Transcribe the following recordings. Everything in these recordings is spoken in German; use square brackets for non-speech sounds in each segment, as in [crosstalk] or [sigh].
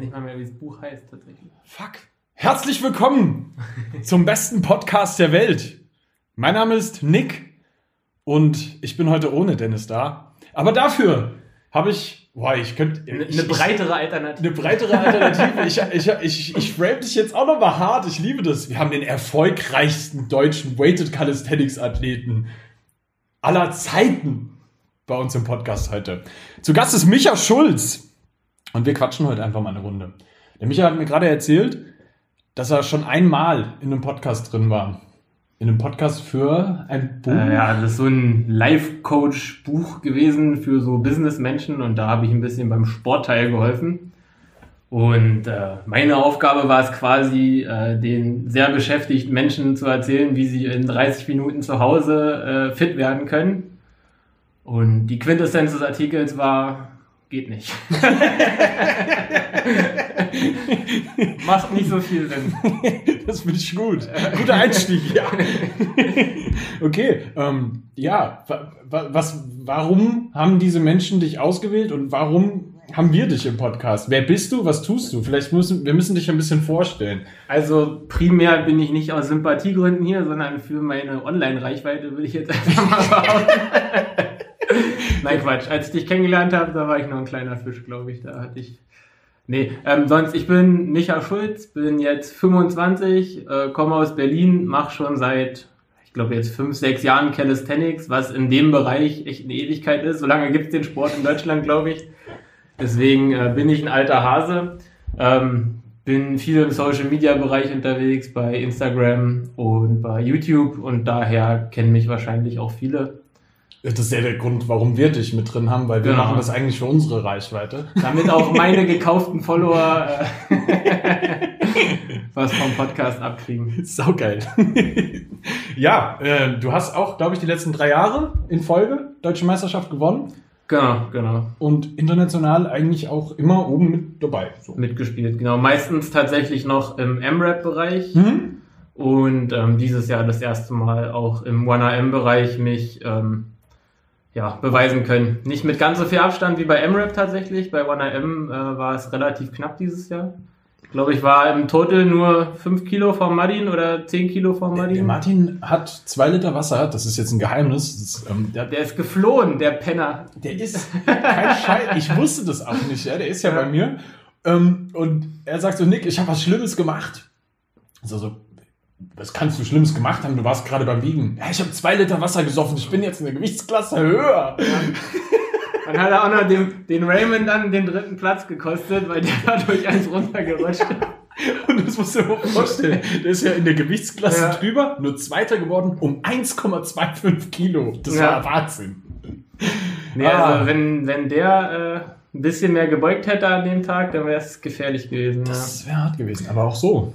nicht mal mehr, wie das Buch heißt tatsächlich. Fuck. Herzlich willkommen [laughs] zum besten Podcast der Welt. Mein Name ist Nick und ich bin heute ohne Dennis da. Aber dafür habe ich, boah, ich könnte eine, eine breitere Alternative. Eine breitere Alternative. ich ich, ich, ich frame dich jetzt auch noch mal hart. Ich liebe das. Wir haben den erfolgreichsten deutschen Weighted Calisthenics Athleten aller Zeiten bei uns im Podcast heute. Zu Gast ist Micha Schulz. Und wir quatschen heute einfach mal eine Runde. Der Micha hat mir gerade erzählt, dass er schon einmal in einem Podcast drin war. In einem Podcast für ein Buch? Äh, ja, das ist so ein Life-Coach-Buch gewesen für so Businessmenschen und da habe ich ein bisschen beim Sportteil geholfen. Und äh, meine Aufgabe war es quasi, äh, den sehr beschäftigten Menschen zu erzählen, wie sie in 30 Minuten zu Hause äh, fit werden können. Und die Quintessenz des Artikels war, geht nicht. [laughs] Macht nicht so viel Sinn. [laughs] Das finde ich gut. Guter Einstieg, ja. [laughs] Okay, ähm, ja, was, warum haben diese Menschen dich ausgewählt und warum haben wir dich im Podcast? Wer bist du? Was tust du? Vielleicht müssen wir müssen dich ein bisschen vorstellen. Also primär bin ich nicht aus Sympathiegründen hier, sondern für meine Online-Reichweite würde ich jetzt einfach mal behaupten. [laughs] Nein, Quatsch. Als ich dich kennengelernt habe, da war ich noch ein kleiner Fisch, glaube ich. Da hatte ich. Nee, ähm, sonst, ich bin Micha Schulz, bin jetzt 25, äh, komme aus Berlin, mache schon seit, ich glaube, jetzt fünf, sechs Jahren Calisthenics, was in dem Bereich echt eine Ewigkeit ist. So lange gibt es den Sport in Deutschland, glaube ich. Deswegen äh, bin ich ein alter Hase. Ähm, bin viel im Social Media Bereich unterwegs, bei Instagram und bei YouTube und daher kennen mich wahrscheinlich auch viele. Das ist ja der Grund, warum wir dich mit drin haben, weil wir genau. machen das eigentlich für unsere Reichweite. Damit auch meine gekauften Follower äh, [laughs] was vom Podcast abkriegen. Saugeil. ja, äh, du hast auch, glaube ich, die letzten drei Jahre in Folge Deutsche Meisterschaft gewonnen. Genau, genau. Und international eigentlich auch immer oben mit dabei. So. Mitgespielt, genau. Meistens tatsächlich noch im M-Rap-Bereich. Mhm. Und ähm, dieses Jahr das erste Mal auch im 1AM-Bereich mich ähm, ja, beweisen können. Nicht mit ganz so viel Abstand wie bei MRAP tatsächlich. Bei 1AM äh, war es relativ knapp dieses Jahr. Ich glaube, ich war im Total nur 5 Kilo vom Martin oder 10 Kilo vom Martin. Der Martin hat 2 Liter Wasser, das ist jetzt ein Geheimnis. Ist, ähm, der, der, ist geflohen, der Penner. Der ist kein Scheiß. Ich wusste das auch nicht, ja? der ist ja, ja. bei mir. Ähm, und er sagt so, Nick, ich habe was Schlimmes gemacht. Also so, was kannst du Schlimmes gemacht haben? Du warst gerade beim Wiegen. Ja, ich habe zwei Liter Wasser gesoffen. Ich bin jetzt in der Gewichtsklasse höher. Ja. Dann hat er auch noch den, den Raymond dann den dritten Platz gekostet, weil der dadurch eins runtergerutscht ist. [laughs] Und das musst du dir mal vorstellen. Der ist ja in der Gewichtsklasse ja. drüber, nur Zweiter geworden um 1,25 Kilo. Das ja. war Wahnsinn. Nee, also ah. also wenn, wenn der äh, ein bisschen mehr gebeugt hätte an dem Tag, dann wäre es gefährlich gewesen. Das wäre hart gewesen, aber auch so.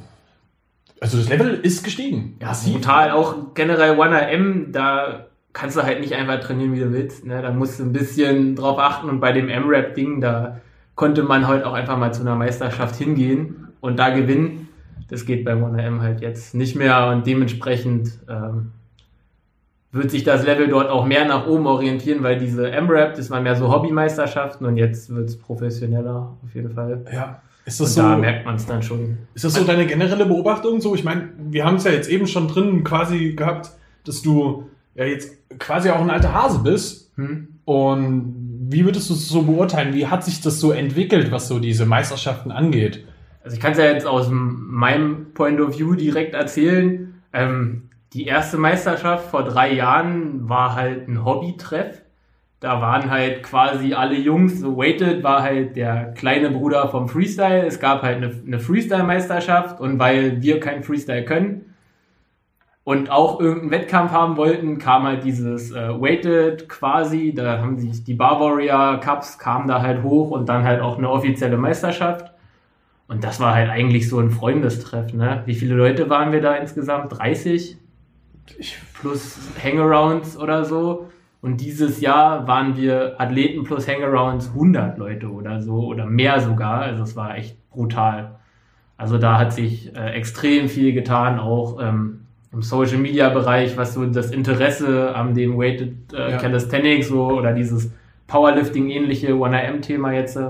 Also das Level ist gestiegen. Ja, brutal. Auch generell 1AM, da kannst du halt nicht einfach trainieren, wie du willst. Ne? Da musst du ein bisschen drauf achten und bei dem M-Rap-Ding, da konnte man heute halt auch einfach mal zu einer Meisterschaft hingehen und da gewinnen. Das geht beim 1AM halt jetzt nicht mehr und dementsprechend ähm, wird sich das Level dort auch mehr nach oben orientieren, weil diese M-Rap, das waren mehr so Hobbymeisterschaften und jetzt wird es professioneller auf jeden Fall. Ja. Ist das und so, da merkt man es dann schon. Ist das so deine generelle Beobachtung? So, ich meine, wir haben es ja jetzt eben schon drin quasi gehabt, dass du ja jetzt quasi auch ein alter Hase bist. Hm. Und wie würdest du es so beurteilen? Wie hat sich das so entwickelt, was so diese Meisterschaften angeht? Also ich kann es ja jetzt aus meinem Point of View direkt erzählen. Ähm, die erste Meisterschaft vor drei Jahren war halt ein Hobbytreff da waren halt quasi alle Jungs, so Weighted war halt der kleine Bruder vom Freestyle. Es gab halt eine, eine Freestyle-Meisterschaft und weil wir kein Freestyle können und auch irgendeinen Wettkampf haben wollten, kam halt dieses äh, Weighted quasi. Da haben sich die Bar Warrior Cups kamen da halt hoch und dann halt auch eine offizielle Meisterschaft. Und das war halt eigentlich so ein Freundestreff, ne? Wie viele Leute waren wir da insgesamt? 30? Plus Hangarounds oder so. Und dieses Jahr waren wir Athleten plus Hangarounds 100 Leute oder so oder mehr sogar. Also es war echt brutal. Also da hat sich äh, extrem viel getan, auch ähm, im Social Media Bereich, was so das Interesse an dem Weighted äh, ja. Calisthenics so oder dieses Powerlifting ähnliche 1AM Thema jetzt. Äh,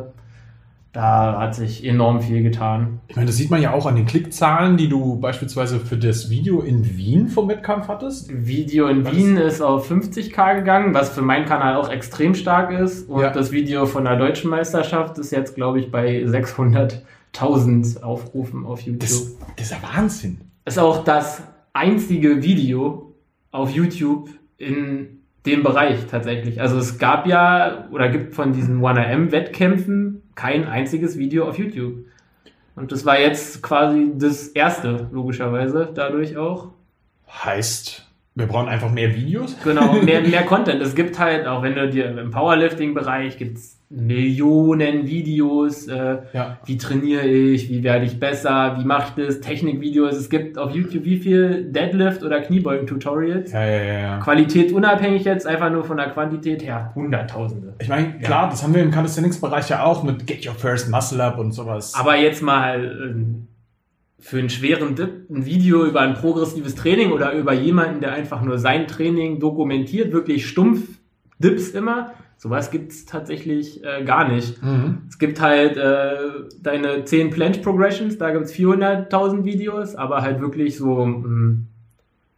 da hat sich enorm viel getan. Ich meine, das sieht man ja auch an den Klickzahlen, die du beispielsweise für das Video in Wien vom Wettkampf hattest. Video in Was? Wien ist auf 50k gegangen, was für meinen Kanal auch extrem stark ist. Und Ja. das Video von der deutschen Meisterschaft ist jetzt, glaube ich, bei 600.000 Aufrufen auf YouTube. Das, das ist ja Wahnsinn. ist auch das einzige Video auf YouTube in dem Bereich tatsächlich. Also es gab ja oder gibt von diesen 1AM-Wettkämpfen kein einziges Video auf YouTube. Und das war jetzt quasi das erste, logischerweise, dadurch auch. Heißt, wir brauchen einfach mehr Videos. Genau, [laughs] mehr, mehr Content. Es gibt halt, auch wenn du dir im Powerlifting-Bereich gibt's Millionen Videos, äh, Ja. wie trainiere ich, wie werde ich besser, wie mache ich das, Technikvideos. Es gibt auf YouTube wie viel Deadlift- oder Kniebeugen-Tutorials. Ja, ja. Qualität unabhängig jetzt, einfach nur von der Quantität her, Hunderttausende. Ich meine, klar, das haben wir im Calisthenics-Bereich ja auch mit Get Your First Muscle Up und sowas. Aber jetzt mal ähm, für einen schweren Dip ein Video über ein progressives Training oder über jemanden, der einfach nur sein Training dokumentiert, wirklich stumpf Dips immer, sowas gibt's tatsächlich äh, gar nicht. mhm. Es gibt halt äh, deine 10 Planche Progressions, da gibt's 400.000 Videos, aber halt wirklich so, mh,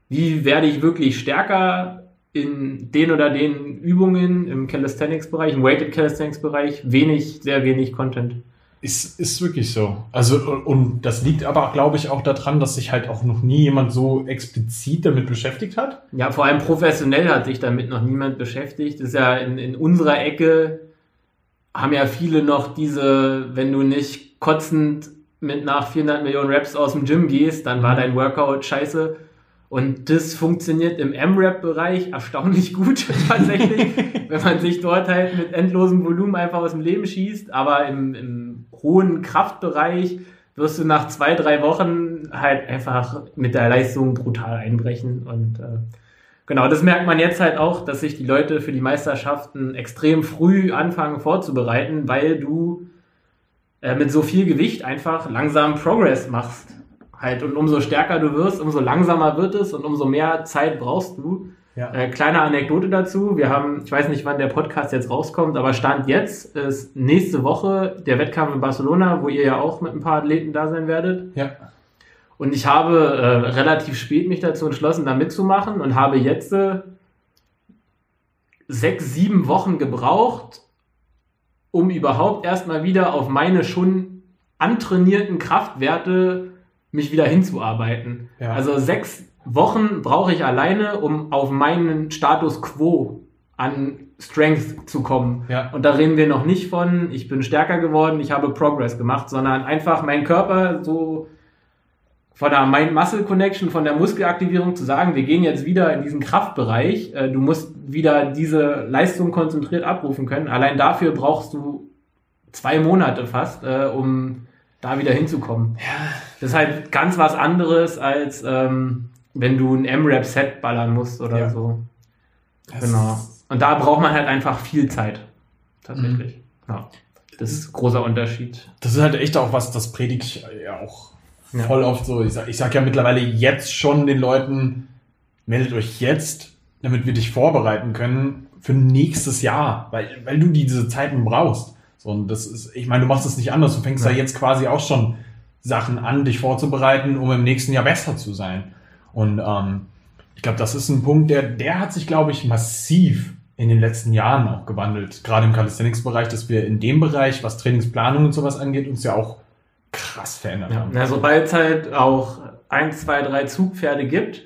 wie werde ich wirklich stärker in den oder den Übungen im Calisthenics-Bereich, im Weighted Calisthenics-Bereich, wenig, sehr wenig Content. Ist, ist wirklich so. Also, und das liegt aber, glaube ich, auch daran, dass sich halt auch noch nie jemand so explizit damit beschäftigt hat. Ja, vor allem professionell hat sich damit noch niemand beschäftigt. Das ist ja in, in unserer Ecke haben ja viele noch diese, wenn du nicht kotzend mit nach 400 Millionen Reps aus dem Gym gehst, dann war dein Workout scheiße. Und das funktioniert im M-Rap-Bereich erstaunlich gut [laughs] tatsächlich, wenn man sich dort halt mit endlosem Volumen einfach aus dem Leben schießt. Aber im, im hohen Kraftbereich wirst du nach zwei, drei Wochen halt einfach mit der Leistung brutal einbrechen. Und äh, genau, das merkt man jetzt halt auch, dass sich die Leute für die Meisterschaften extrem früh anfangen vorzubereiten, weil du äh, mit so viel Gewicht einfach langsam Progress machst. Halt, und umso stärker du wirst, umso langsamer wird es und umso mehr Zeit brauchst du. Ja. Äh, kleine Anekdote dazu. Wir haben, ich weiß nicht, wann der Podcast jetzt rauskommt, aber Stand jetzt ist nächste Woche der Wettkampf in Barcelona, wo ihr ja auch mit ein paar Athleten da sein werdet. Ja. Und ich habe äh, relativ spät mich dazu entschlossen, da mitzumachen und habe jetzt äh, sechs, sieben Wochen gebraucht, um überhaupt erstmal wieder auf meine schon antrainierten Kraftwerte mich wieder hinzuarbeiten. Ja. Also sechs Wochen brauche ich alleine, um auf meinen Status quo an Strength zu kommen. Ja. Und da reden wir noch nicht von, ich bin stärker geworden, ich habe Progress gemacht, sondern einfach mein Körper so von der Mind-Muscle-Connection, von der Muskelaktivierung zu sagen, wir gehen jetzt wieder in diesen Kraftbereich, äh, du musst wieder diese Leistung konzentriert abrufen können. Allein dafür brauchst du zwei Monate fast, äh, um da wieder hinzukommen. Das ist halt ganz was anderes, als ähm, wenn du ein M-Rap-Set ballern musst oder Ja. so. Das Genau. Und da braucht man halt einfach viel Zeit. Tatsächlich. Ja. Das ist ein großer Unterschied. Das ist halt echt auch was, das predige ich ja auch Ja. voll oft so. Ich sag, ich sag ja mittlerweile jetzt schon den Leuten, meldet euch jetzt, damit wir dich vorbereiten können für nächstes Jahr, weil, weil du diese Zeiten brauchst. So, und das ist, ich meine, du machst es nicht anders. Du fängst Ja. ja jetzt quasi auch schon Sachen an, dich vorzubereiten, um im nächsten Jahr besser zu sein. Und ähm, ich glaube, das ist ein Punkt, der, der hat sich, glaube ich, massiv in den letzten Jahren auch gewandelt. Gerade im Calisthenics-Bereich, dass wir in dem Bereich, was Trainingsplanung und sowas angeht, uns ja auch krass verändert Ja. haben. Na, sobald es halt auch ein, zwei, drei Zugpferde gibt,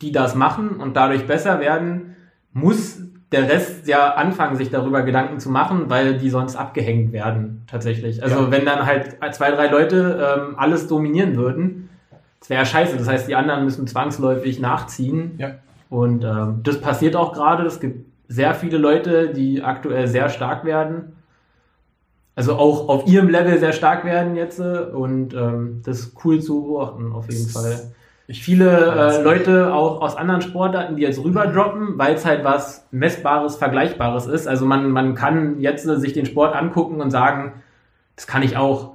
die das machen und dadurch besser werden, muss der Rest ja anfangen, sich darüber Gedanken zu machen, weil die sonst abgehängt werden, tatsächlich. Also Ja. wenn dann halt zwei, drei Leute ähm, alles dominieren würden, das wäre ja scheiße. Das heißt, die anderen müssen zwangsläufig nachziehen. Ja. Und ähm, das passiert auch gerade. Es gibt sehr viele Leute, die aktuell sehr stark werden. Also auch auf ihrem Level sehr stark werden jetzt. äh, Und ähm, das ist cool zu beobachten, auf jeden Fall. Viele äh. Leute auch aus anderen Sportarten, die jetzt rüberdroppen, weil es halt was Messbares, Vergleichbares ist. Also man, man kann jetzt äh, sich den Sport angucken und sagen, das kann ich auch.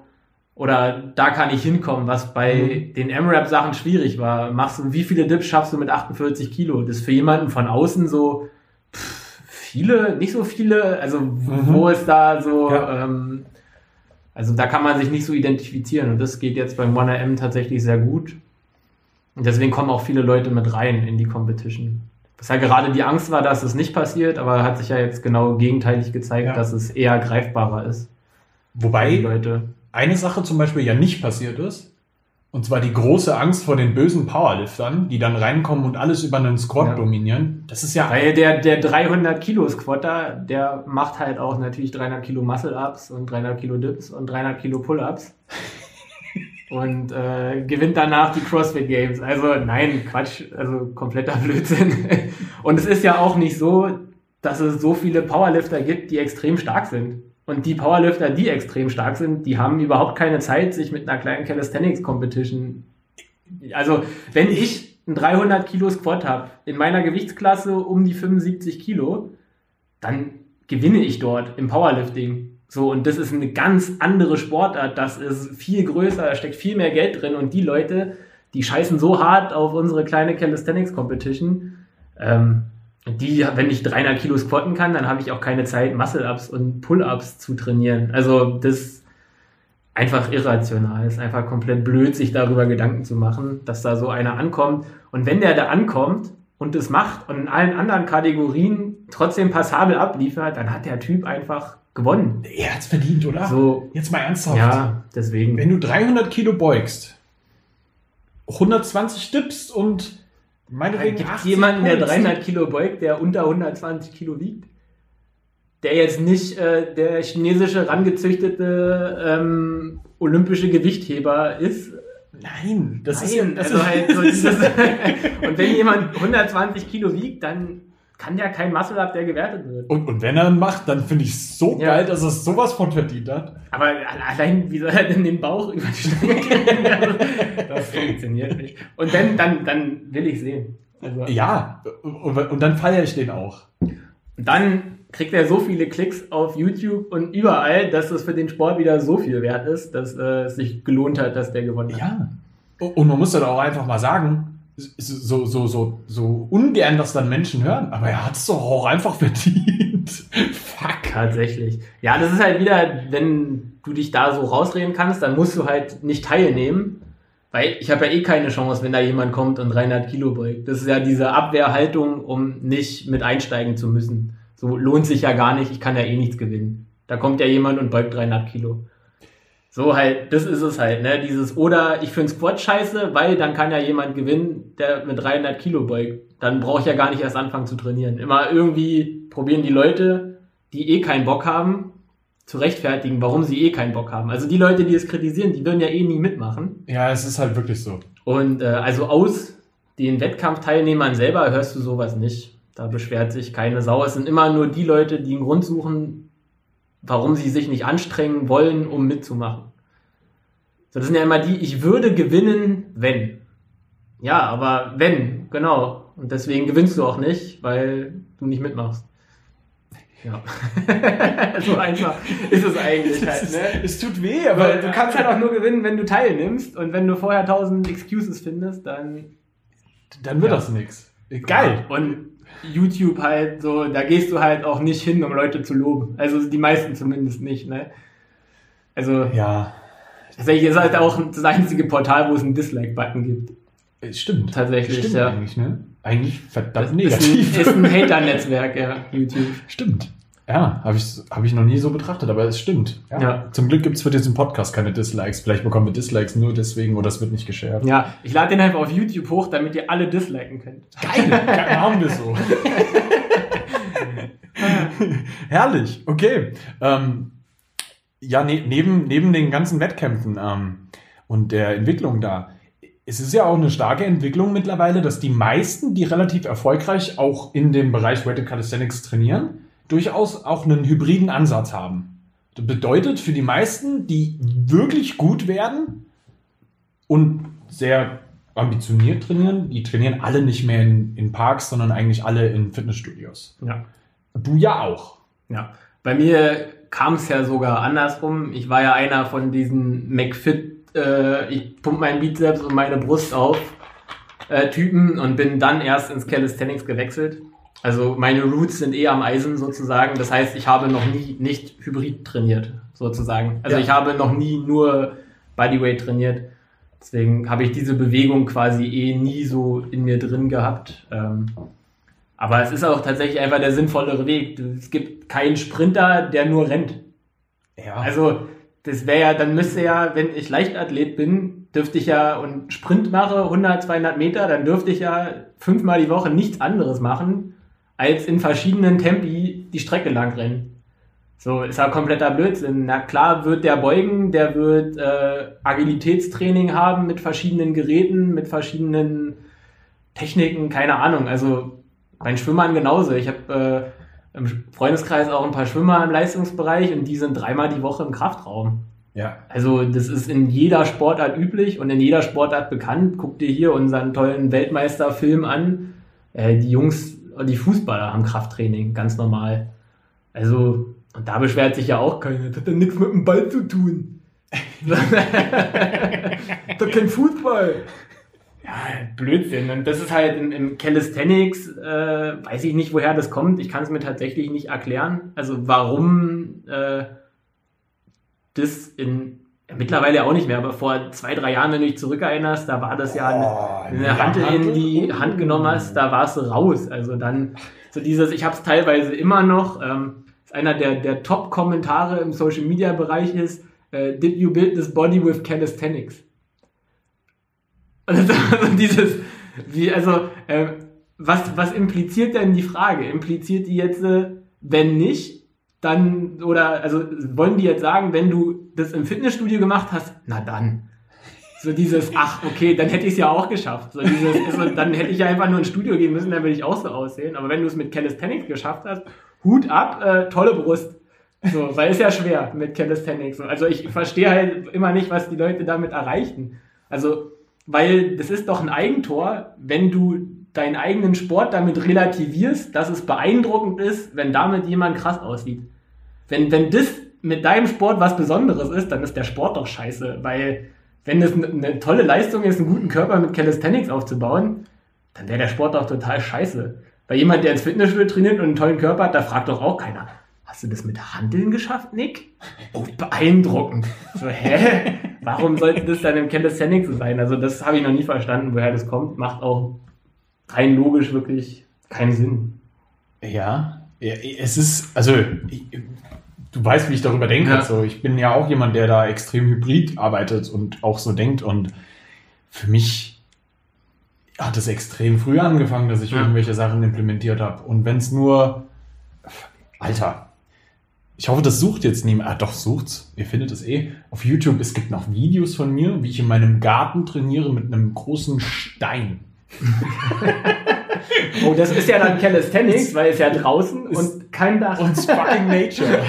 Oder da kann ich hinkommen, was bei Mhm. den M-Rap-Sachen schwierig war. Machst du, wie viele Dips schaffst du mit 48 Kilo? Das ist für jemanden von außen so pff, viele, nicht so viele, also wo ist da so Mhm. Ja. ähm, Also da kann man sich nicht so identifizieren und das geht jetzt beim 1AM tatsächlich sehr gut. Und deswegen kommen auch viele Leute mit rein in die Competition. Was ja gerade die Angst war, dass es nicht passiert, aber hat sich ja jetzt genau gegenteilig gezeigt, Ja. dass es eher greifbarer ist. Wobei eine Sache zum Beispiel ja nicht passiert ist. Und zwar die große Angst vor den bösen Powerliftern, die dann reinkommen und alles über einen Squat Ja. dominieren. Das ist ja Weil der, der 300 Kilo Squatter, der macht halt auch natürlich 300 Kilo Muscle Ups und 300 Kilo Dips und 300 Kilo Pull Ups. Und äh, gewinnt danach die CrossFit Games. Also nein, Quatsch, also kompletter [laughs] Blödsinn. und es ist ja auch nicht so, dass es so viele Powerlifter gibt, die extrem stark sind. Und die Powerlifter, die extrem stark sind, die haben überhaupt keine Zeit, sich mit einer kleinen Calisthenics Competition. Also, wenn ich einen 300 Kilo Squat habe, in meiner Gewichtsklasse um die 75 Kilo, dann gewinne ich dort im Powerlifting. So, und das ist eine ganz andere Sportart. Das ist viel größer, da steckt viel mehr Geld drin. Und die Leute, die scheißen so hart auf unsere kleine Calisthenics Competition. Ähm, die, wenn ich 300 Kilo squatten kann, dann habe ich auch keine Zeit, Muscle-Ups und Pull-Ups zu trainieren. Also das ist einfach irrational. Es ist einfach komplett blöd, sich darüber Gedanken zu machen, dass da so einer ankommt. Und wenn der da ankommt und das macht und in allen anderen Kategorien trotzdem passabel abliefert, dann hat der Typ einfach gewonnen. er hat's verdient, oder? So, Jetzt mal ernsthaft. ja, deswegen. Wenn du 300 Kilo beugst, 120 dippst und meinetwegen Gibt 80 jemanden, der pulst, 300 Kilo beugt, der unter 120 Kilo wiegt? Der jetzt nicht äh, der chinesische rangezüchtete ähm, olympische Gewichtheber ist. Nein, das ist, Nein, das also ist halt so dieses [laughs] [laughs] Und wenn jemand 120 Kilo wiegt, dann kann der kein Muscle-Up, der gewertet wird. und, und wenn er ihn macht, dann finde ich es so Ja. geil, dass er sowas von verdient hat. Aber allein, wie soll er denn den Bauch über die Stange? Also, [laughs] das funktioniert nicht. Und dann, dann, dann will ich sehen. Also, Ja, und, und dann feiere ich den auch. Und dann kriegt er so viele Klicks auf YouTube und überall, dass es für den Sport wieder so viel wert ist, dass äh, es sich gelohnt hat, dass der gewonnen hat. Ja. Und man muss dann auch einfach mal sagen, so, so, so, so ungern das dann Menschen hören, aber er hat es doch auch einfach [laughs] verdient. Fuck. Tatsächlich. Ja, das ist halt wieder, wenn du dich da so rausreden kannst, dann musst du halt nicht teilnehmen. Weil ich habe ja eh keine Chance, wenn da jemand kommt und 300 Kilo beugt. Das ist ja diese Abwehrhaltung, um nicht mit einsteigen zu müssen. So lohnt sich ja gar nicht, ich kann ja eh nichts gewinnen. Da kommt ja jemand und beugt 300 Kilo. So halt, das ist es halt, ne? Dieses, oder ich finde Squat scheiße, weil dann kann ja jemand gewinnen, der mit 300 Kilo beugt. Dann brauche ich ja gar nicht erst anfangen zu trainieren. Immer irgendwie probieren die Leute, die eh keinen Bock haben, zu rechtfertigen, warum sie eh keinen Bock haben. Also die Leute, die es kritisieren, die würden ja eh nie mitmachen. Ja, es ist halt wirklich so. Und äh, also aus den Wettkampfteilnehmern selber hörst du sowas nicht. Da beschwert sich keine Sau. Es sind immer nur die Leute, die einen Grund suchen, warum sie sich nicht anstrengen wollen, um mitzumachen. So, das sind ja immer die, ich würde gewinnen, wenn. Ja, aber wenn, genau. Und deswegen gewinnst du auch nicht, weil du nicht mitmachst. Ja. [laughs] so einfach ist es eigentlich halt, ne? [laughs] Es tut weh, Aber du kannst halt auch nur gewinnen, wenn du teilnimmst. Und wenn du vorher tausend Excuses findest, dann. dann wird Ja. das nix. Geil. Und YouTube halt so, da gehst du halt auch nicht hin, um Leute zu loben. Also die meisten zumindest nicht, ne? Also, Ja, tatsächlich ist halt auch das einzige Portal, wo es einen Dislike-Button gibt. es stimmt. Tatsächlich, Stimmt ja. eigentlich, ne? Eigentlich verdammt Ist ein, negativ. ist ein [laughs] Hater-Netzwerk, ja, YouTube. Stimmt. Ja, habe ich, hab ich noch nie so betrachtet, aber es stimmt. Ja. Zum Glück gibt es für diesen Podcast keine Dislikes. Vielleicht bekommen wir Dislikes nur deswegen oder es wird nicht geshared. Ja, ich lade den einfach auf YouTube hoch, damit ihr alle disliken könnt. Geil, geil haben wir so. [laughs] Herrlich, okay. Ähm, ja, ne, neben, neben den ganzen Wettkämpfen ähm, und der Entwicklung da, es ist ja auch eine starke Entwicklung mittlerweile, dass die meisten, die relativ erfolgreich auch in dem Bereich Weighted Calisthenics trainieren, durchaus auch einen hybriden Ansatz haben. Das bedeutet für die meisten, die wirklich gut werden und sehr ambitioniert trainieren, die trainieren alle nicht mehr in, in Parks, sondern eigentlich alle in Fitnessstudios. Ja. Du ja auch. Ja, bei mir kam es ja sogar andersrum. Ich war ja einer von diesen McFit, äh, ich pump meinen Bizeps und meine Brust auf äh, Typen und bin dann erst ins Calisthenics gewechselt. Also meine Roots sind eh am Eisen sozusagen. Das heißt, ich habe noch nie nicht Hybrid trainiert, sozusagen. Also Ja. ich habe noch nie nur Bodyweight trainiert. Deswegen habe ich diese Bewegung quasi eh nie so in mir drin gehabt. Ähm, aber es ist auch tatsächlich einfach der sinnvollere Weg. Es gibt keinen Sprinter, der nur rennt. Ja. Also, das wäre ja, dann müsste ja, wenn ich Leichtathlet bin, dürfte ich ja und Sprint mache, 100, 200 Meter, dann dürfte ich ja fünfmal die Woche nichts anderes machen, als in verschiedenen Tempi die Strecke lang rennen. So, ist ja kompletter Blödsinn. Na klar wird der beugen, der wird äh, Agilitätstraining haben mit verschiedenen Geräten, mit verschiedenen Techniken, keine Ahnung. Also bei den Schwimmern genauso. Ich habe äh, im Freundeskreis auch ein paar Schwimmer im Leistungsbereich und die sind dreimal die Woche im Kraftraum. ja. Also das ist in jeder Sportart üblich und in jeder Sportart bekannt. Guck dir hier unseren tollen Weltmeisterfilm an. Äh, die Jungs, die Fußballer haben Krafttraining, ganz normal. Also, und da beschwert sich ja auch keiner. Das hat ja nichts mit dem Ball zu tun. [laughs] das ist kein Fußball. Ja, Blödsinn. Und das ist halt im, im Calisthenics, äh, weiß ich nicht, woher das kommt. Ich kann es mir tatsächlich nicht erklären. Also warum äh, das in mittlerweile auch nicht mehr, aber vor zwei, drei Jahren, wenn du dich zurückerinnerst, da war das ja eine, Oh, eine Hand in die Hand genommen hast, da warst du raus. Also dann so dieses, ich habe es teilweise immer noch, ähm, ist einer der, der Top-Kommentare im Social-Media-Bereich ist, äh, did you build this body with calisthenics? Und das ist also [laughs] dieses, wie, also, äh, was, was impliziert denn die Frage? Impliziert die jetzt, äh, wenn nicht, dann, oder, also, wollen die jetzt sagen, wenn du das im Fitnessstudio gemacht hast, na dann. So dieses, [laughs] ach, okay, dann hätte ich es ja auch geschafft. So dieses, also, dann hätte ich ja einfach nur ins Studio gehen müssen, dann würde ich auch so aussehen. Aber wenn du es mit Calisthenics geschafft hast, Hut ab, äh, tolle Brust. So, weil ist ja schwer mit Calisthenics. So. Also ich verstehe halt immer nicht, was die Leute damit erreichen. Also, weil das ist doch ein Eigentor, wenn du deinen eigenen Sport damit relativierst, dass es beeindruckend ist, wenn damit jemand krass aussieht. Wenn, wenn das mit deinem Sport was Besonderes ist, dann ist der Sport doch scheiße, weil wenn das eine, tolle Leistung ist, einen guten Körper mit Calisthenics aufzubauen, dann wäre der Sport doch total scheiße. Weil jemand, der ins Fitnessstudio trainiert und einen tollen Körper hat, da fragt doch auch keiner, hast du das mit Handeln geschafft, Nick? Oh, beeindruckend. So, hä? Warum sollte das dann im Calisthenics sein? Also das habe ich noch nie verstanden, woher das kommt. Macht auch rein logisch wirklich keinen Sinn. Ja, ja, es ist, also, ich, du weißt, wie ich darüber denke. Ja. So, ich bin ja auch jemand, der da extrem hybrid arbeitet und auch so denkt. Und für mich hat es extrem früh angefangen, dass ich Ja. irgendwelche Sachen implementiert habe. Und wenn es nur, Alter, ich hoffe, das sucht jetzt niemand. Ah, doch, sucht's. Ihr findet es eh. Auf YouTube, es gibt noch Videos von mir, wie ich in meinem Garten trainiere mit einem großen Stein. [laughs] Oh, das ist ja dann Calisthenics, weil es ja draußen Ist- und kein Dach. Und it's [laughs] fucking nature.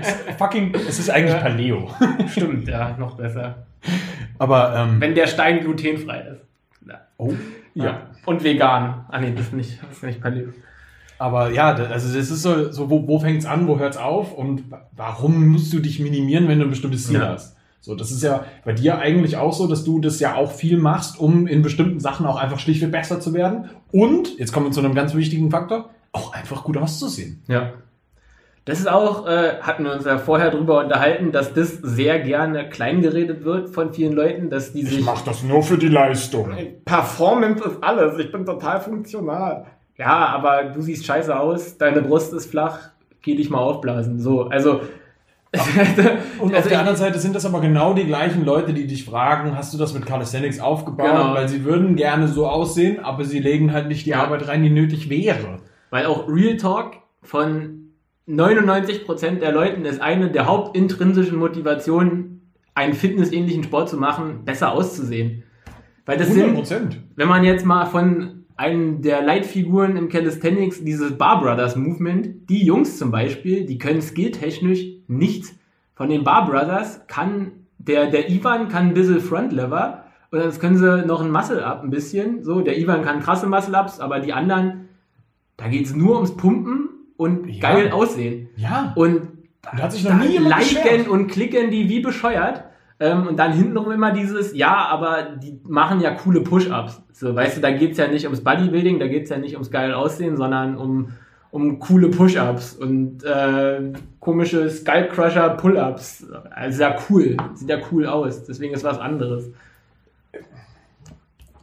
It's fucking, es ist eigentlich Ja. Paleo. [laughs] Stimmt, ja, noch besser. Aber, ähm, Wenn der Stein glutenfrei ist. Ja. oh, ja. Und vegan. Ah nee, das ist nicht, das ist nicht Paleo. Aber ja, also das ist so, so wo, wo fängt's an, wo hört's auf und wa- warum musst du dich minimieren, wenn du ein bestimmtes Ziel Ja. hast? So, das ist ja bei dir eigentlich auch so, dass du das ja auch viel machst, um in bestimmten Sachen auch einfach schlichtweg besser zu werden. Und, jetzt kommen wir zu einem ganz wichtigen Faktor, auch einfach gut auszusehen. Ja. Das ist auch, äh, hatten wir uns ja vorher drüber unterhalten, dass das sehr gerne kleingeredet wird von vielen Leuten, dass die sich. das nur für die Leistung. Performance ist alles, ich bin total funktional. Ja, aber du siehst scheiße aus, deine Brust ist flach, geh dich mal aufblasen. So, also. [laughs] Und auf also der ich- anderen Seite sind das aber genau die gleichen Leute, die dich fragen, hast du das mit Calisthenics aufgebaut? Genau. Weil sie würden gerne so aussehen, aber sie legen halt nicht die Ja. Arbeit rein, die nötig wäre. Weil auch Real Talk von 99% der Leuten ist eine der hauptintrinsischen Motivationen, einen fitnessähnlichen Sport zu machen, besser auszusehen. Weil das sind, Prozent. wenn man jetzt mal von einem der Leitfiguren im Calisthenics, dieses Bar Brothers Movement, die Jungs zum Beispiel, die können skilltechnisch nichts. Von den Bar Brothers kann der, der Ivan kann ein bisschen Frontlever und dann können sie noch ein Muscle-Up ein bisschen. So, der Ivan kann krasse Muscle-Ups, aber die anderen, da geht's nur ums Pumpen und Ja. geil aussehen. Ja. Und da hat sich noch nie jemand liken beschwert. und klicken die wie bescheuert. Ähm, und dann hintenrum immer dieses, ja, aber die machen ja coole Push-Ups. So, weißt du, da geht's ja nicht ums Bodybuilding, da geht's ja nicht ums geil Aussehen, sondern um, um coole Push-Ups und äh, komische Skullcrusher Pull-Ups. Also ja cool, sieht ja cool aus. Deswegen ist was anderes.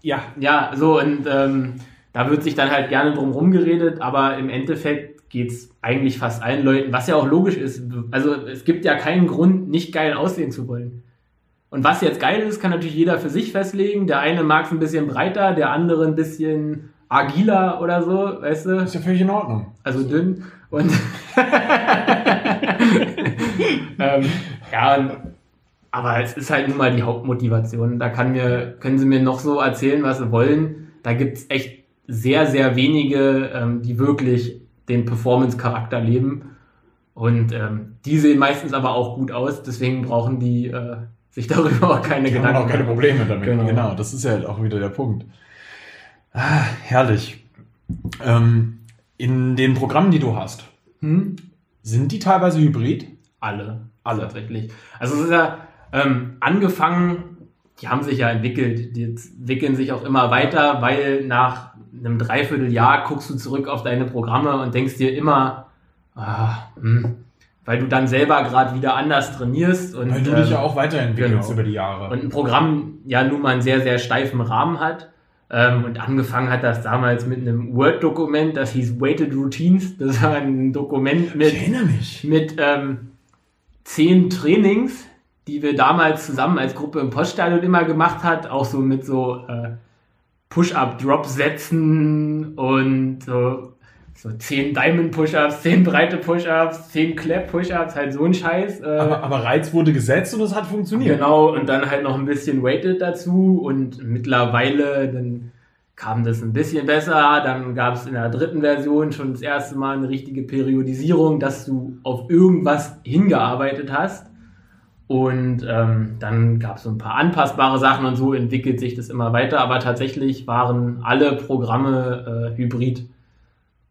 Ja, ja, so und ähm, da wird sich dann halt gerne drum rumgeredet, aber im Endeffekt geht's eigentlich fast allen Leuten, was ja auch logisch ist. Also es gibt ja keinen Grund, nicht geil aussehen zu wollen. Und was jetzt geil ist, kann natürlich jeder für sich festlegen. Der eine mag es ein bisschen breiter, der andere ein bisschen agiler oder so, weißt du? Ist ja völlig in Ordnung. Also dünn. Und [laughs] ähm, ja, und, aber es ist halt nun mal die Hauptmotivation. Da kann mir, können sie mir noch so erzählen, was sie wollen. Da gibt's echt sehr, sehr wenige, ähm, die wirklich den Performance-Charakter leben. Und ähm, die sehen meistens aber auch gut aus, deswegen brauchen die äh, sich [laughs] darüber auch keine Die haben Gedanken auch keine Probleme damit. Genau. Genau. das ist ja halt auch wieder der Punkt. Ah, herrlich. Ähm, in den Programmen, die du hast, Hm? sind die teilweise hybrid? Alle. Alle tatsächlich. Also es ist ja ähm, angefangen, die haben sich ja entwickelt, die entwickeln sich auch immer weiter, weil nach einem Dreivierteljahr guckst du zurück auf deine Programme und denkst dir immer, ah, hm, weil du dann selber gerade wieder anders trainierst und Weil du ähm, dich ja auch weiterentwickelst genau. über die Jahre. und ein Programm ja nun mal einen sehr, sehr steifen Rahmen hat. Ähm, und angefangen hat das damals mit einem Word-Dokument, das hieß Weighted Routines. Das war ein Dokument mit, mit ähm, zehn Trainings, die wir damals zusammen als Gruppe im Poststadion immer gemacht hat. Auch so mit so äh, Push-Up-Drop-Sätzen und so, so zehn Diamond-Push-Ups, zehn breite Push-Ups, zehn Clap-Push-Ups, halt so ein Scheiß. Äh, Aber, aber Reiz wurde gesetzt und es hat funktioniert. Genau, und dann halt noch ein bisschen Weighted dazu und mittlerweile dann kam das ein bisschen besser. Dann gab es in der dritten Version schon das erste Mal eine richtige Periodisierung, dass du auf irgendwas hingearbeitet hast. Und ähm, dann gab es so ein paar anpassbare Sachen und so entwickelt sich das immer weiter. Aber tatsächlich waren alle Programme äh, hybrid.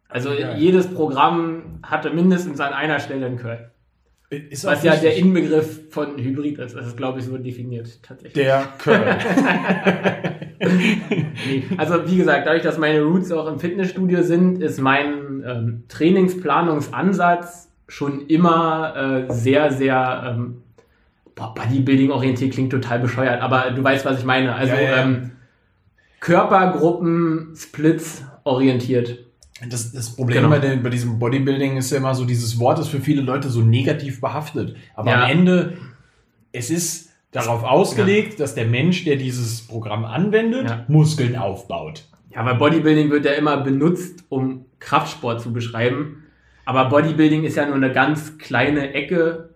Also Geil. jedes Programm hatte mindestens an einer Stelle einen Curl. Ist Was ja der. Inbegriff von Hybrid ist. Das ist, glaube ich, so definiert tatsächlich. der Curl. [laughs] [laughs] Nee. Also wie gesagt, dadurch, dass meine Roots auch im Fitnessstudio sind, ist mein ähm, Trainingsplanungsansatz schon immer äh, sehr, sehr ähm, boah, Bodybuilding orientiert klingt total bescheuert, aber du weißt, was ich meine. Also Ja, ja. Ähm, Körpergruppen, Splits orientiert. Das, das Problem Genau. bei, den, bei diesem Bodybuilding ist ja immer so, dieses Wort ist für viele Leute so negativ behaftet. Aber Ja. am Ende, es ist darauf ausgelegt, dass der Mensch, der dieses Programm anwendet. Muskeln aufbaut. Ja, weil Bodybuilding wird ja immer benutzt, um Kraftsport zu beschreiben. Aber Bodybuilding ist ja nur eine ganz kleine Ecke.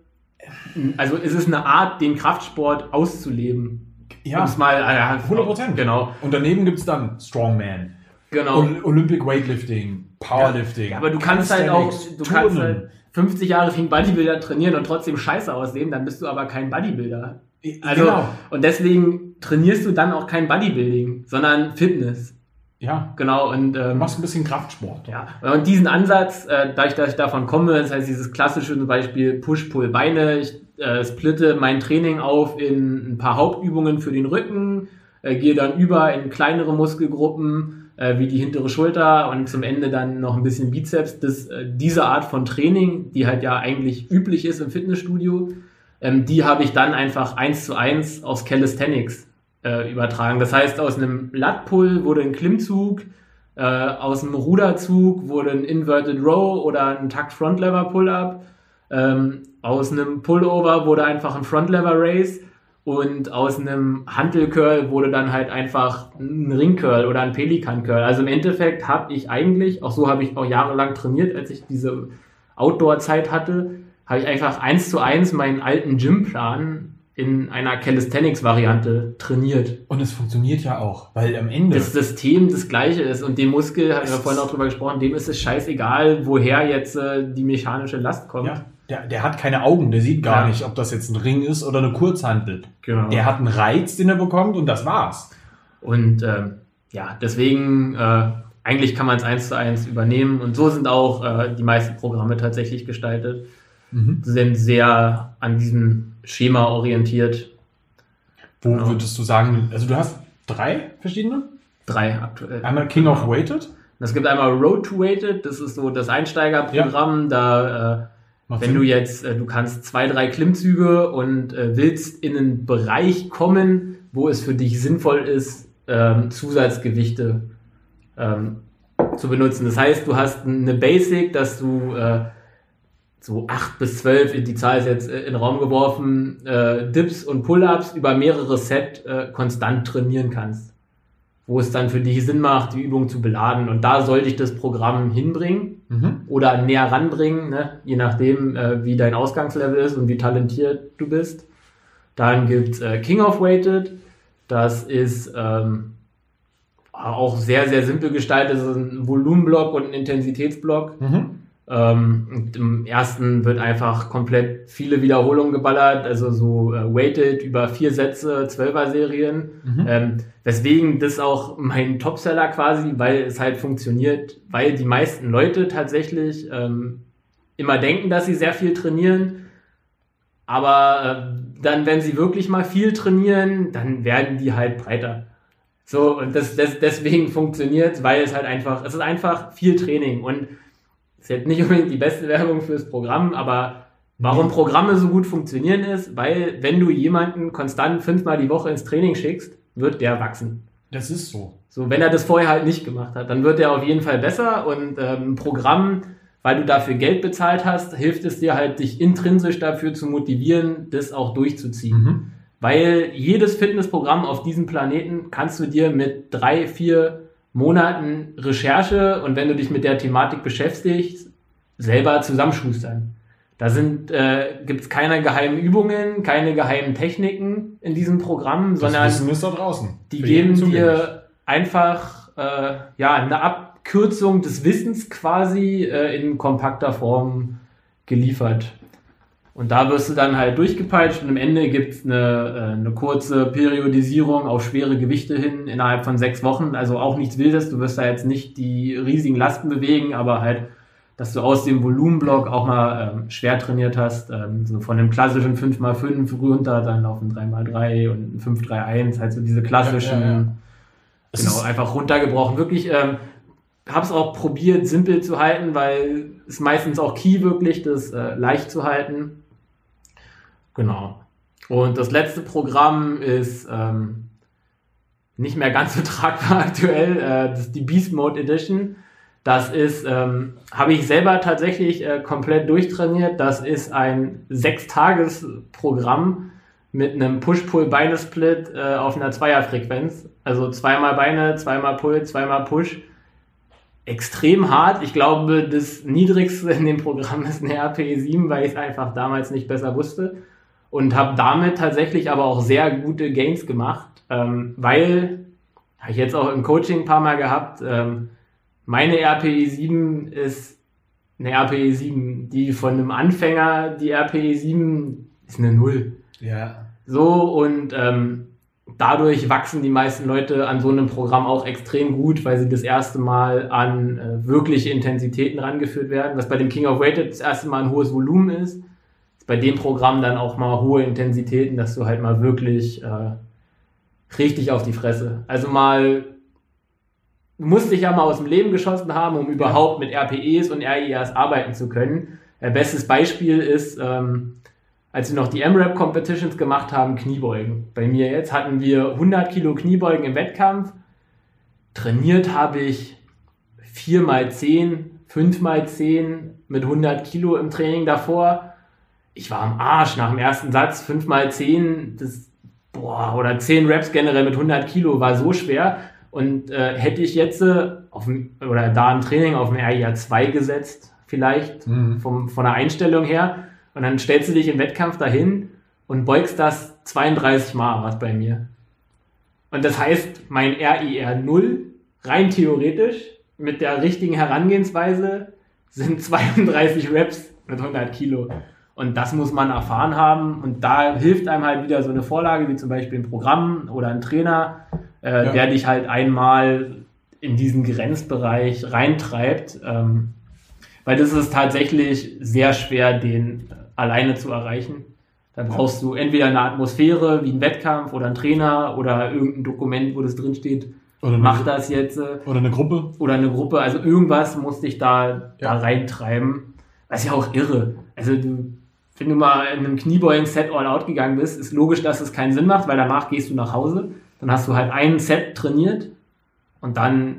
Also ist es eine Art, den Kraftsport auszuleben. Ja, Um's mal, äh, ja, 100%. Genau, Und daneben gibt es dann Strongman, genau. Ol- Olympic Weightlifting, Powerlifting. Ja, aber du kannst halt auch, du kannst halt 50 Jahre ein Bodybuilder trainieren und trotzdem scheiße aussehen, dann bist du aber kein Bodybuilder. Also, genau. und deswegen trainierst du dann auch kein Bodybuilding, sondern Fitness. Ja, Genau, und du ähm, machst ein bisschen Kraftsport. Ja, und diesen Ansatz, äh, dadurch, dass ich davon komme, das heißt dieses klassische zum Beispiel Push-Pull-Beine, ich äh, splitte mein Training auf in ein paar Hauptübungen für den Rücken, äh, gehe dann über in kleinere Muskelgruppen, äh, wie die hintere Schulter und zum Ende dann noch ein bisschen Bizeps. Das, äh, diese Art von Training, die halt ja eigentlich üblich ist im Fitnessstudio, ähm, die habe ich dann einfach eins zu eins aus Calisthenics äh, übertragen. Das heißt, aus einem Lat-Pull wurde ein Klimmzug, äh, aus dem Ruderzug wurde ein Inverted Row oder ein Takt Front Lever Pull-Up. Ähm, aus einem Pullover wurde einfach ein Front Lever Race und aus einem Hantel Curl wurde dann halt einfach ein Ring Curl oder ein Pelikan Curl. Also im Endeffekt habe ich eigentlich, auch so habe ich auch jahrelang trainiert, als ich diese Outdoor-Zeit hatte, habe ich einfach eins zu eins meinen alten Gymplan in einer Calisthenics-Variante trainiert Und es funktioniert ja auch, weil am Ende. das System das gleiche ist und dem Muskel, hatten wir vorhin auch drüber gesprochen, dem ist es scheißegal, woher jetzt äh, die mechanische Last kommt. ja, der, der hat keine Augen, der sieht gar Ja. nicht, ob das jetzt ein Ring ist oder eine Kurzhantel. Genau. Der hat einen Reiz, den er bekommt und das war's. Und ähm, ja, deswegen, äh, eigentlich kann man es eins zu eins übernehmen und so sind auch äh, die meisten Programme tatsächlich gestaltet. Mhm. Sie sind sehr an diesem Schema orientiert Wo Genau. würdest du sagen, also du hast drei verschiedene? Drei aktuell. Einmal King of Weighted. Es gibt einmal Road to Weighted, das ist so das Einsteigerprogramm, da äh, Macht wenn Sinn. du jetzt, äh, du kannst zwei, drei Klimmzüge und äh, willst in einen Bereich kommen, wo es für dich sinnvoll ist, ähm, Zusatzgewichte ähm, zu benutzen. Das heißt, du hast eine Basic, dass du äh, so acht bis zwölf, die Zahl ist jetzt äh, in den Raum geworfen, äh, Dips und Pull-ups über mehrere Set äh, konstant trainieren kannst. Wo es dann für dich Sinn macht, die Übung zu beladen. Und da soll dich das Programm hinbringen Mhm. oder näher ranbringen, ne? je nachdem, äh, wie dein Ausgangslevel ist und wie talentiert du bist. Dann gibt's äh, King of Weighted. Das ist ähm, auch sehr, sehr simpel gestaltet. Das ist ein Volumenblock und ein Intensitätsblock. Mhm. Ähm, und Im ersten wird einfach komplett viele Wiederholungen geballert, also so äh, weighted über vier Sätze, Zwölfer-Serien. Mhm. Ähm, weswegen das auch mein Topseller quasi, weil es halt funktioniert, weil die meisten Leute tatsächlich ähm, immer denken, dass sie sehr viel trainieren. Aber äh, dann, wenn sie wirklich mal viel trainieren, dann werden die halt breiter. So, und das, das, deswegen funktioniert weil es halt einfach, es ist einfach viel Training. Und ist jetzt nicht unbedingt die beste Werbung fürs Programm, aber warum Programme so gut funktionieren ist, weil wenn du jemanden konstant fünfmal die Woche ins Training schickst, wird der wachsen. Das ist so. So, wenn er das vorher halt nicht gemacht hat, dann wird er auf jeden Fall besser und ähm, ein Programm, weil du dafür Geld bezahlt hast, hilft es dir halt, dich intrinsisch dafür zu motivieren, das auch durchzuziehen. Mhm. Weil jedes Fitnessprogramm auf diesem Planeten kannst du dir mit drei, vier Monaten Recherche und wenn du dich mit der Thematik beschäftigst, selber zusammenschustern. Da sind, äh, gibt es keine geheimen Übungen, keine geheimen Techniken in diesem Programm, Das sondern Wissen ist da draußen. die geben dir einfach äh, ja, eine Abkürzung des Wissens quasi äh, in kompakter Form geliefert. Und da wirst du dann halt durchgepeitscht und am Ende gibt es eine, äh, eine kurze Periodisierung auf schwere Gewichte hin innerhalb von sechs Wochen. Also auch nichts Wildes. Du wirst da jetzt nicht die riesigen Lasten bewegen, aber halt, dass du aus dem Volumenblock auch mal ähm, schwer trainiert hast. Ähm, so von dem klassischen 5x5 runter dann auf ein 3x3 und ein 5-3-1. Halt so diese klassischen, Ja, ja, ja. Genau, einfach runtergebrochen. Wirklich, ähm, hab's auch probiert, simpel zu halten, weil es meistens auch key wirklich, das äh, leicht zu halten. Genau. Und das letzte Programm ist ähm, nicht mehr ganz so [laughs] tragbar aktuell. Äh, das ist die Beast Mode Edition. Das ist, ähm, habe ich selber tatsächlich äh, komplett durchtrainiert. Das ist ein Sechstages-Programm mit einem Push-Pull-Beine-Split äh, auf einer Zweierfrequenz. Also zweimal Beine, zweimal Pull, zweimal Push. Extrem hart. Ich glaube, das niedrigste in dem Programm ist eine RPE 7, weil ich es einfach damals nicht besser wusste. Und habe damit tatsächlich aber auch sehr gute Gains gemacht, ähm, weil, habe ich jetzt auch im Coaching ein paar Mal gehabt, ähm, meine RPE 7 ist eine RPE 7, die von einem Anfänger, die RPE 7 ist eine Null. Ja. So und ähm, dadurch wachsen die meisten Leute an so einem Programm auch extrem gut, weil sie das erste Mal an äh, wirkliche Intensitäten rangeführt werden, was bei dem King of Weighted das erste Mal ein hohes Volumen ist. Bei dem Programm dann auch mal hohe Intensitäten, dass du halt mal wirklich äh, richtig auf die Fresse. Also mal du musst dich ja mal aus dem Leben geschossen haben, um überhaupt mit RPEs und RIAs arbeiten zu können. Äh, bestes Beispiel ist, ähm, als wir noch die M-Rap Competitions gemacht haben, Kniebeugen. Bei mir jetzt hatten wir 100 Kilo Kniebeugen im Wettkampf. Trainiert habe ich 4 mal 10, 5 mal 10 mit 100 Kilo im Training davor. Ich war am Arsch nach dem ersten Satz. 5 mal 10, das, boah, oder 10 Reps generell mit 100 Kilo war so schwer. Und äh, hätte ich jetzt äh, auf oder da im Training auf dem RIA 2 gesetzt, vielleicht Mhm. vom, von der Einstellung her, und dann stellst du dich im Wettkampf dahin und beugst das 32 Mal was bei mir. Und das heißt, mein RIR 0, rein theoretisch, mit der richtigen Herangehensweise, sind 32 Reps mit 100 Kilo. Und das muss man erfahren haben. Und da hilft einem halt wieder so eine Vorlage, wie zum Beispiel ein Programm oder ein Trainer, äh, Ja. der dich halt einmal in diesen Grenzbereich reintreibt. Ähm, weil das ist tatsächlich sehr schwer, den alleine zu erreichen. Dann brauchst du entweder eine Atmosphäre wie ein Wettkampf oder ein Trainer oder irgendein Dokument, wo das drinsteht, Oder eine, mach das jetzt. äh, oder eine Gruppe. oder eine Gruppe, also irgendwas muss dich da, Ja. da reintreiben. Das ist ja auch irre. Also du, wenn du mal in einem Kniebeugen-Set all out gegangen bist, ist logisch, dass es keinen Sinn macht, weil danach gehst du nach Hause, dann hast du halt ein Set trainiert und dann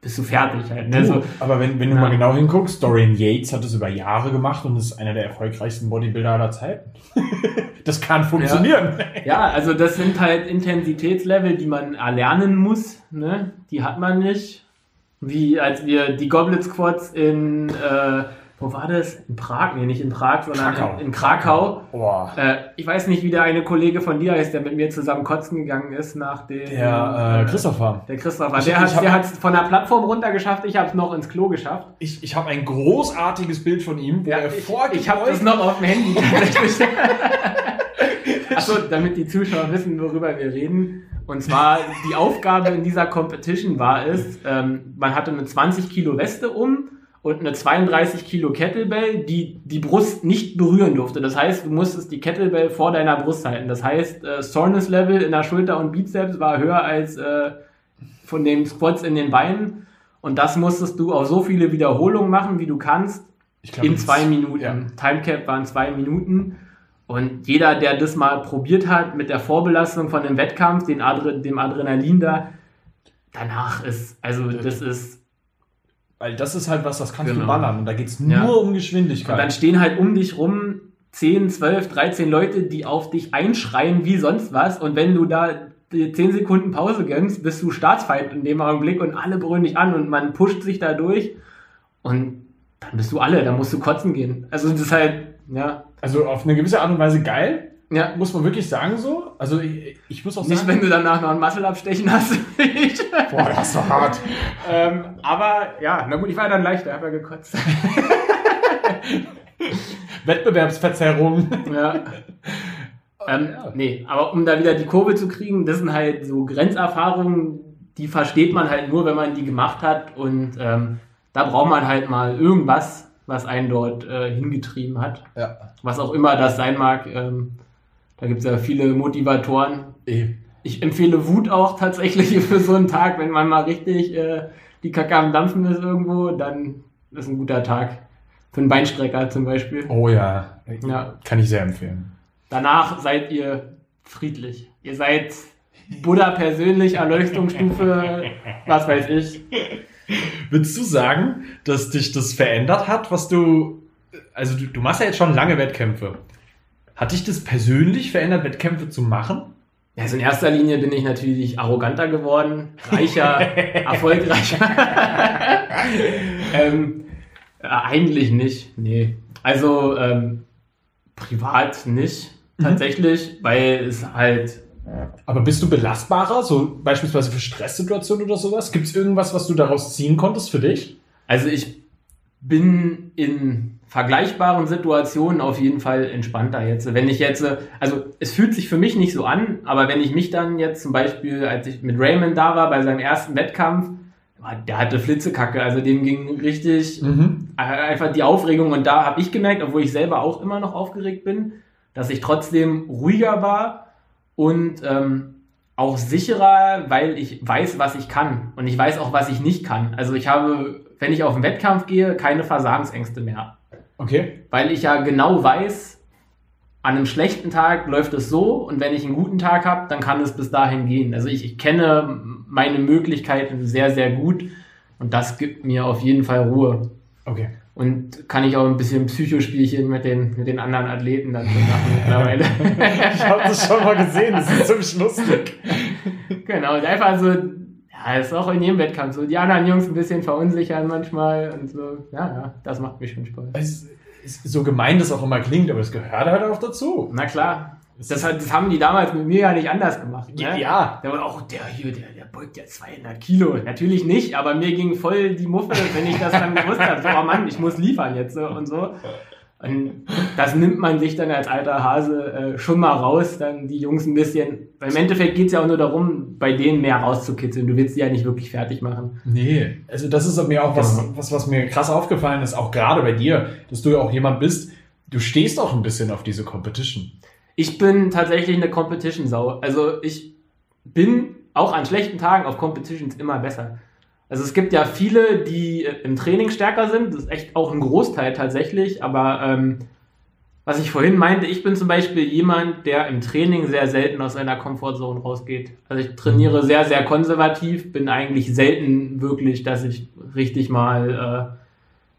bist du fertig halt. Ne? So, aber wenn, wenn du Ja. mal genau hinguckst, Dorian Yates hat es über Jahre gemacht und ist einer der erfolgreichsten Bodybuilder aller Zeiten. [laughs] das kann funktionieren. ja, also das sind halt Intensitätslevel, die man erlernen muss. Ne? Die hat man nicht. Wie als wir die Goblet Squats in, äh, wo war das? In Prag? Nee, nicht in Prag, sondern Krakau. In, in Krakau. Boah. Äh, ich weiß nicht, wie der eine Kollege von dir heißt, der mit mir zusammen kotzen gegangen ist nach dem. Der äh, Christopher. Der Christopher. Ich- der hat hat's von der Plattform runtergeschafft, ich habe es noch ins Klo geschafft. Ich, ich habe ein großartiges Bild von ihm, wo er ich ich habe das noch auf dem Handy [laughs] tatsächlich. Achso, damit die Zuschauer wissen, worüber wir reden. Und zwar die Aufgabe in dieser Competition war es, ähm, man hatte eine 20 Kilo Weste um und eine 32 Kilo Kettlebell, die die Brust nicht berühren durfte. Das heißt, du musstest die Kettlebell vor deiner Brust halten. Das heißt, äh, Soreness Level in der Schulter und Bizeps war höher als äh, von den Squats in den Beinen. Und das musstest du auf so viele Wiederholungen machen, wie du kannst, glaub, in zwei Minuten. Ja. Timecap waren zwei Minuten. Und jeder, der das mal probiert hat mit der Vorbelastung von dem Wettkampf, den Adre dem Adrenalin da, danach ist, also das ist, Weil das ist halt was, das kannst Genau. du ballern. Und da geht's nur Ja. um Geschwindigkeit. und dann stehen halt um dich rum 10, 12, 13 Leute, die auf dich einschreien wie sonst was. Und wenn du da die 10 Sekunden Pause gönnst, bist du Staatsfeind in dem Augenblick und alle brüllen dich an und man pusht sich da durch. Und dann bist du alle, dann musst du kotzen gehen. Also das ist halt, ja, also auf eine gewisse Art und Weise geil, ja, muss man wirklich sagen so. Also ich, ich muss auch Nicht, sagen, wenn du danach noch ein Muscle abstechen hast. [laughs] boah, das ist doch hart. ähm, aber ja, na gut, ich war dann leichter, habe ja gekotzt. [laughs] Wettbewerbsverzerrung. ja. Ähm, Ja. Nee, aber um da wieder die Kurve zu kriegen, das sind halt so Grenzerfahrungen, die versteht man halt nur, wenn man die gemacht hat. Und ähm, da braucht man halt mal irgendwas, was einen dort äh, hingetrieben hat. Ja. Was auch immer das sein mag. Ähm, da gibt es ja viele Motivatoren. Ich empfehle Wut auch tatsächlich [laughs] für so einen Tag, wenn man mal richtig äh, die Kacke am Dampfen ist irgendwo, dann ist ein guter Tag. Für einen Beinstrecker zum Beispiel. Oh ja. Ja. Kann ich sehr empfehlen. Danach seid ihr friedlich. Ihr seid Buddha persönlich, Erleuchtungsstufe, [laughs] was weiß ich. Würdest du sagen, dass dich das verändert hat, was du. Also, du, du machst ja jetzt schon lange Wettkämpfe. Hat dich das persönlich verändert, Wettkämpfe zu machen? Also in erster Linie bin ich natürlich arroganter geworden, reicher, [laughs] erfolgreicher. [laughs] ähm, äh, eigentlich nicht, nee. Also ähm, privat nicht, tatsächlich, weil es halt Aber bist du belastbarer, so beispielsweise für Stresssituationen oder sowas? Gibt es irgendwas, was du daraus ziehen konntest für dich? Also ich bin in vergleichbaren Situationen auf jeden Fall entspannter jetzt. Wenn ich jetzt, also es fühlt sich für mich nicht so an, aber wenn ich mich dann jetzt zum Beispiel, als ich mit Raymond da war bei seinem ersten Wettkampf, der hatte Flitzekacke, also dem ging richtig Mhm. einfach die Aufregung und da habe ich gemerkt, obwohl ich selber auch immer noch aufgeregt bin, dass ich trotzdem ruhiger war und ähm, auch sicherer, weil ich weiß, was ich kann und ich weiß auch, was ich nicht kann. Also ich habe, wenn ich auf den Wettkampf gehe, keine Versagensängste mehr, Okay. weil ich ja genau weiß, an einem schlechten Tag läuft es so und wenn ich einen guten Tag habe, dann kann es bis dahin gehen. Also ich, ich kenne meine Möglichkeiten sehr, sehr gut und das gibt mir auf jeden Fall Ruhe. Okay. Und kann ich auch ein bisschen Psychospielchen mit den, mit den anderen Athleten dazu machen mittlerweile. [laughs] Ich habe das schon mal gesehen, das ist ziemlich lustig. genau, und einfach so, ja, ist auch in jedem Wettkampf so, die anderen Jungs ein bisschen verunsichern manchmal und so, ja, ja, das macht mir schon Spaß. Es ist so gemein das auch immer klingt, aber es gehört halt auch dazu. Na klar, das, hat, das haben die damals mit mir ja nicht anders gemacht. Ne? Ja. Der war auch, der hier, der, der beugt ja 200 Kilo. Natürlich nicht, aber mir ging voll die Muffe, wenn ich das dann gewusst habe. So, oh Mann, ich muss liefern jetzt so und so. Und das nimmt man sich dann als alter Hase äh, schon mal raus, dann die Jungs ein bisschen. Weil im Endeffekt geht es ja auch nur darum, bei denen mehr rauszukitzeln. Du willst die ja nicht wirklich fertig machen. Nee, also das ist mir auch was, was, was mir krass aufgefallen ist, auch gerade bei dir, dass du ja auch jemand bist, du stehst auch ein bisschen auf diese Competition. Ich bin tatsächlich eine Competition-Sau. Also ich bin auch an schlechten Tagen auf Competitions immer besser. Also es gibt ja viele, die im Training stärker sind. Das ist echt auch ein Großteil tatsächlich. Aber ähm, was ich vorhin meinte, ich bin zum Beispiel jemand, der im Training sehr selten aus seiner Komfortzone rausgeht. Also ich trainiere sehr, sehr konservativ, bin eigentlich selten wirklich, dass ich richtig mal äh,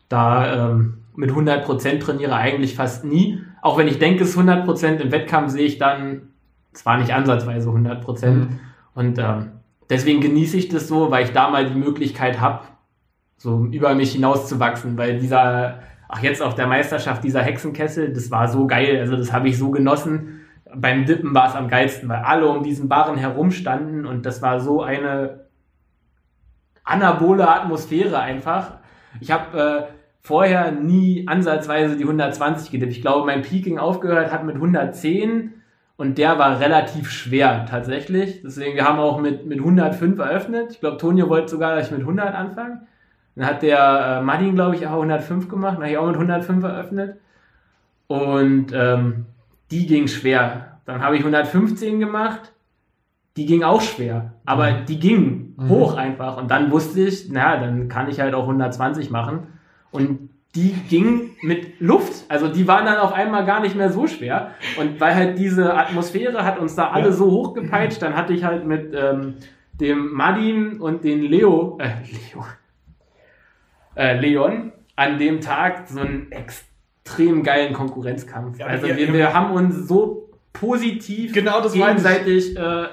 da ähm, mit 100% trainiere, eigentlich fast nie. Auch wenn ich denke, es ist 100%, im Wettkampf sehe ich dann zwar nicht ansatzweise 100%. Mhm. Und ähm, deswegen genieße ich das so, weil ich da mal die Möglichkeit habe, so über mich hinauszuwachsen, weil dieser, ach jetzt auf der Meisterschaft, dieser Hexenkessel, das war so geil, also das habe ich so genossen. Beim Dippen war es am geilsten, weil alle um diesen Barren herumstanden und das war so eine anabole Atmosphäre einfach. Ich habe äh, vorher nie ansatzweise die 120 gedippt. Ich glaube, mein Peaking aufgehört hat mit 110 und der war relativ schwer tatsächlich. Deswegen, wir haben auch mit, mit 105 eröffnet. Ich glaube, Tonio wollte sogar, dass ich mit 100 anfange. Dann hat der äh, Martin, glaube ich, auch 105 gemacht. Dann habe ich auch mit 105 eröffnet. Und ähm, die ging schwer. Dann habe ich 115 gemacht. Die ging auch schwer. Aber mhm. die ging mhm. hoch einfach. Und dann wusste ich, naja, dann kann ich halt auch 120 machen. Und die ging mit Luft. Also die waren dann auf einmal gar nicht mehr so schwer. Und weil halt diese Atmosphäre hat uns da alle ja. so hochgepeitscht, dann hatte ich halt mit ähm, dem Madin und den Leo, äh, Leo, äh, Leon an dem Tag so einen extrem geilen Konkurrenzkampf. Ja, also wir, wir haben uns so positiv genau das gegenseitig äh,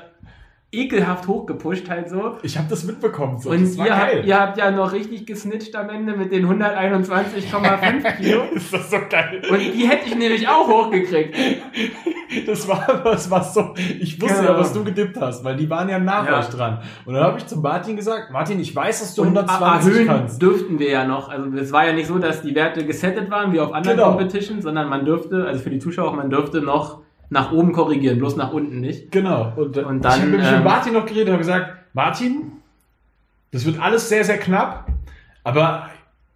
ekelhaft hochgepusht halt so. Ich habe das mitbekommen. So. Und ihr habt, ihr habt ja noch richtig gesnitcht am Ende mit den 121,5 [laughs] Kilo. ist das so geil. Und die hätte ich nämlich auch hochgekriegt. Das war was, was so. Ich wusste genau. ja, was du gedippt hast, weil die waren ja nach ja. euch dran. Und dann habe ich zu Martin gesagt, Martin, ich weiß, dass du Und 120 erhöhen kannst. dürften wir ja noch. Also es war ja nicht so, dass die Werte gesettet waren wie auf anderen genau. Competitions, sondern man dürfte, also für die Zuschauer, man dürfte noch nach oben korrigieren, bloß nach unten nicht. Genau. Und, und dann. Ich habe ähm, mit Martin noch geredet und gesagt, Martin, das wird alles sehr, sehr knapp, aber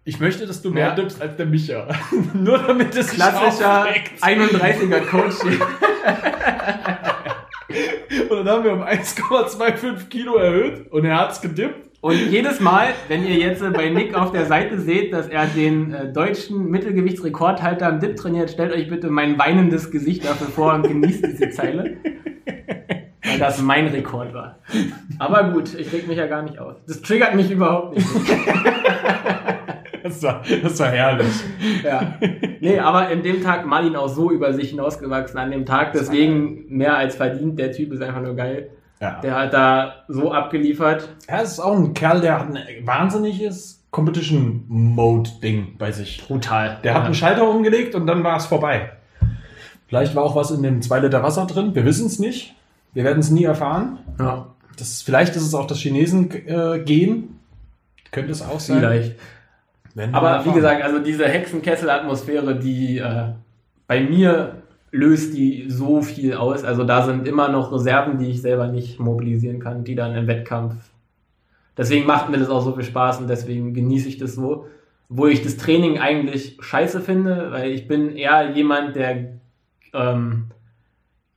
ich möchte, dass du mehr ja. dippst als der Micha. [laughs] Nur damit es Klassischer 31er Coach. [laughs] und dann haben wir um 1,25 Kilo erhöht und er hat es gedippt. Und jedes Mal, wenn ihr jetzt bei Nick auf der Seite seht, dass er den äh, deutschen Mittelgewichtsrekordhalter am Dip trainiert, stellt euch bitte mein weinendes Gesicht dafür vor und genießt diese Zeile. Weil das mein Rekord war. Aber gut, ich reg mich ja gar nicht auf. Das triggert mich überhaupt nicht. Das war, das war herrlich. Ja. Nee, aber in dem Tag Marlin auch so über sich hinausgewachsen an dem Tag. Deswegen mehr als verdient. Der Typ ist einfach nur geil. Ja. Der hat da so abgeliefert. Er ist auch ein Kerl, der hat ein wahnsinniges Competition-Mode-Ding bei sich. Brutal. Der ja. hat einen Schalter umgelegt und dann war es vorbei. Vielleicht war auch was in dem 2 Liter Wasser drin. Wir wissen es nicht. Wir werden es nie erfahren. Ja. Das vielleicht ist es auch das Chinesen-Gen. Äh, Könnte es auch sein. Vielleicht. Aber wie gesagt, also diese Hexenkessel-Atmosphäre, die äh, bei mir löst die so viel aus. Also da sind immer noch Reserven, die ich selber nicht mobilisieren kann, die dann im Wettkampf. Deswegen macht mir das auch so viel Spaß und deswegen genieße ich das so. Wo ich das Training eigentlich scheiße finde, weil ich bin eher jemand, der ähm,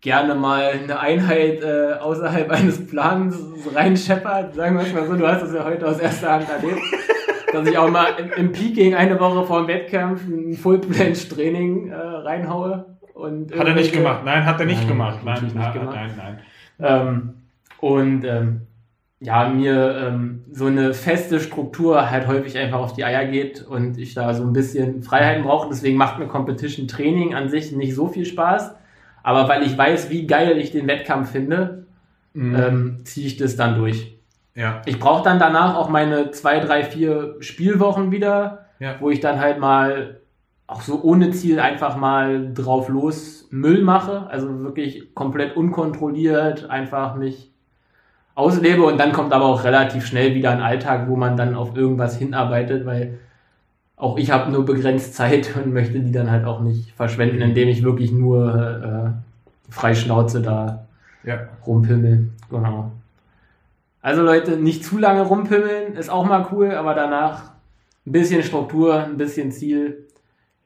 gerne mal eine Einheit äh, außerhalb [laughs] eines Plans reinscheppert. Sagen wir es mal so, du hast es ja heute aus erster Hand erlebt. [laughs] dass ich auch mal im, im Peaking eine Woche vor dem Wettkampf ein Full-Planche-Training äh, reinhaue. Und hat er nicht gemacht. Nein, hat er nicht nein, gemacht. Nein, nicht nein, gemacht. nein, nein. Ähm, und ähm, ja, mir ähm, so eine feste Struktur halt häufig einfach auf die Eier geht und ich da so ein bisschen Freiheiten brauche. Deswegen macht mir Competition Training an sich nicht so viel Spaß. Aber weil ich weiß, wie geil ich den Wettkampf finde, mhm. ähm, ziehe ich das dann durch. Ja. Ich brauche dann danach auch meine zwei, drei, vier Spielwochen wieder, ja. wo ich dann halt mal auch so ohne Ziel einfach mal drauf los Müll mache, also wirklich komplett unkontrolliert einfach mich auslebe und dann kommt aber auch relativ schnell wieder ein Alltag, wo man dann auf irgendwas hinarbeitet, weil auch ich habe nur begrenzt Zeit [laughs] und möchte die dann halt auch nicht verschwenden, indem ich wirklich nur äh, frei Schnauze da ja. rumpimmel. Genau. Also Leute, nicht zu lange rumpimmeln, ist auch mal cool, aber danach ein bisschen Struktur, ein bisschen Ziel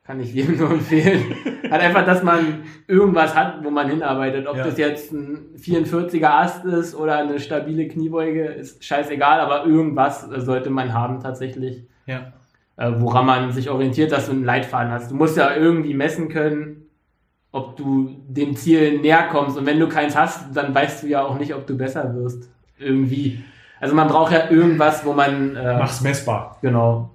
Kann ich jedem nur empfehlen. [laughs] halt einfach, dass man irgendwas hat, wo man hinarbeitet. Ob Ja. das jetzt ein 44er Ast ist oder eine stabile Kniebeuge, ist scheißegal, aber irgendwas sollte man haben tatsächlich, Ja. äh, woran man sich orientiert, dass du einen Leitfaden hast. Du musst ja irgendwie messen können, ob du dem Ziel näher kommst. Und wenn du keins hast, dann weißt du ja auch nicht, ob du besser wirst. Irgendwie. Also man braucht ja irgendwas, wo man äh, Mach's messbar. Genau.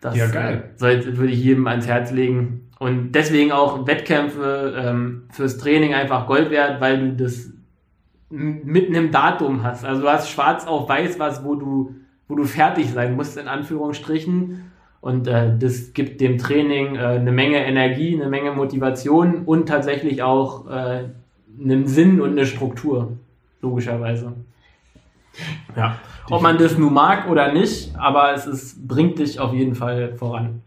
Das Ja, geil. sollte, würde ich jedem ans Herz legen. Und deswegen auch Wettkämpfe ähm, fürs Training einfach Gold wert, weil du das mit einem Datum hast. Also du hast schwarz auf weiß was, wo du, wo du fertig sein musst, in Anführungsstrichen. Und äh, das gibt dem Training äh, eine Menge Energie, eine Menge Motivation und tatsächlich auch äh, einen Sinn und eine Struktur, logischerweise. Ja. Ob man das nun mag oder nicht, aber es ist, bringt dich auf jeden Fall voran.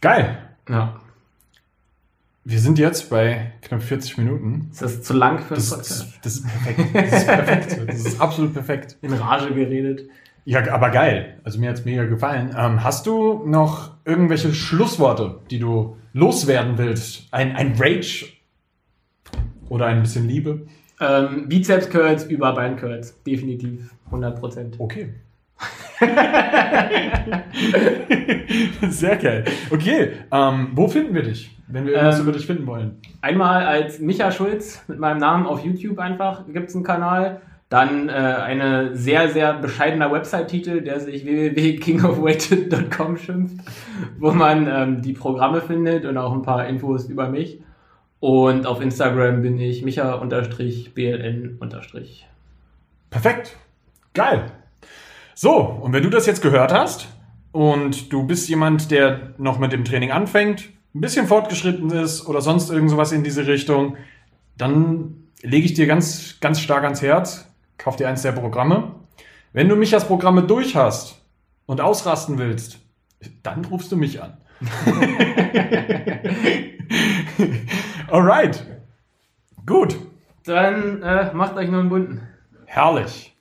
Geil. Ja. Wir sind jetzt bei knapp 40 Minuten. Ist das zu lang für einen Das, Podcast? das, das ist perfekt. Das ist perfekt. [laughs] Das ist absolut perfekt. In Rage geredet. Ja, aber geil. Also mir hat's mega gefallen. Ähm, hast du noch irgendwelche Schlussworte, die du loswerden willst? Ein, ein Rage oder ein bisschen Liebe? Ähm, Bizeps Curls über Bein Curls. Definitiv. 100 Prozent. Okay. [laughs] Sehr geil. Okay, ähm, wo finden wir dich, wenn wir irgendwas Ähm, über dich finden wollen? Einmal als Micha Schulz mit meinem Namen auf YouTube einfach gibt es einen Kanal. Dann äh, eine sehr, sehr bescheidener Website-Titel, der sich www.kingofweighted.com schimpft, wo man ähm, die Programme findet und auch ein paar Infos über mich. Und auf Instagram bin ich micha-bln- Perfekt. Geil. So, und wenn du das jetzt gehört hast und du bist jemand, der noch mit dem Training anfängt, ein bisschen fortgeschritten ist oder sonst irgend sowas in diese Richtung, dann lege ich dir ganz, ganz stark ans Herz, kauf dir eins der Programme. Wenn du Michas Programme durch hast und ausrasten willst, dann rufst du mich an. [laughs] [laughs] Alright. Gut. Dann äh, macht euch nur einen bunten. Herrlich.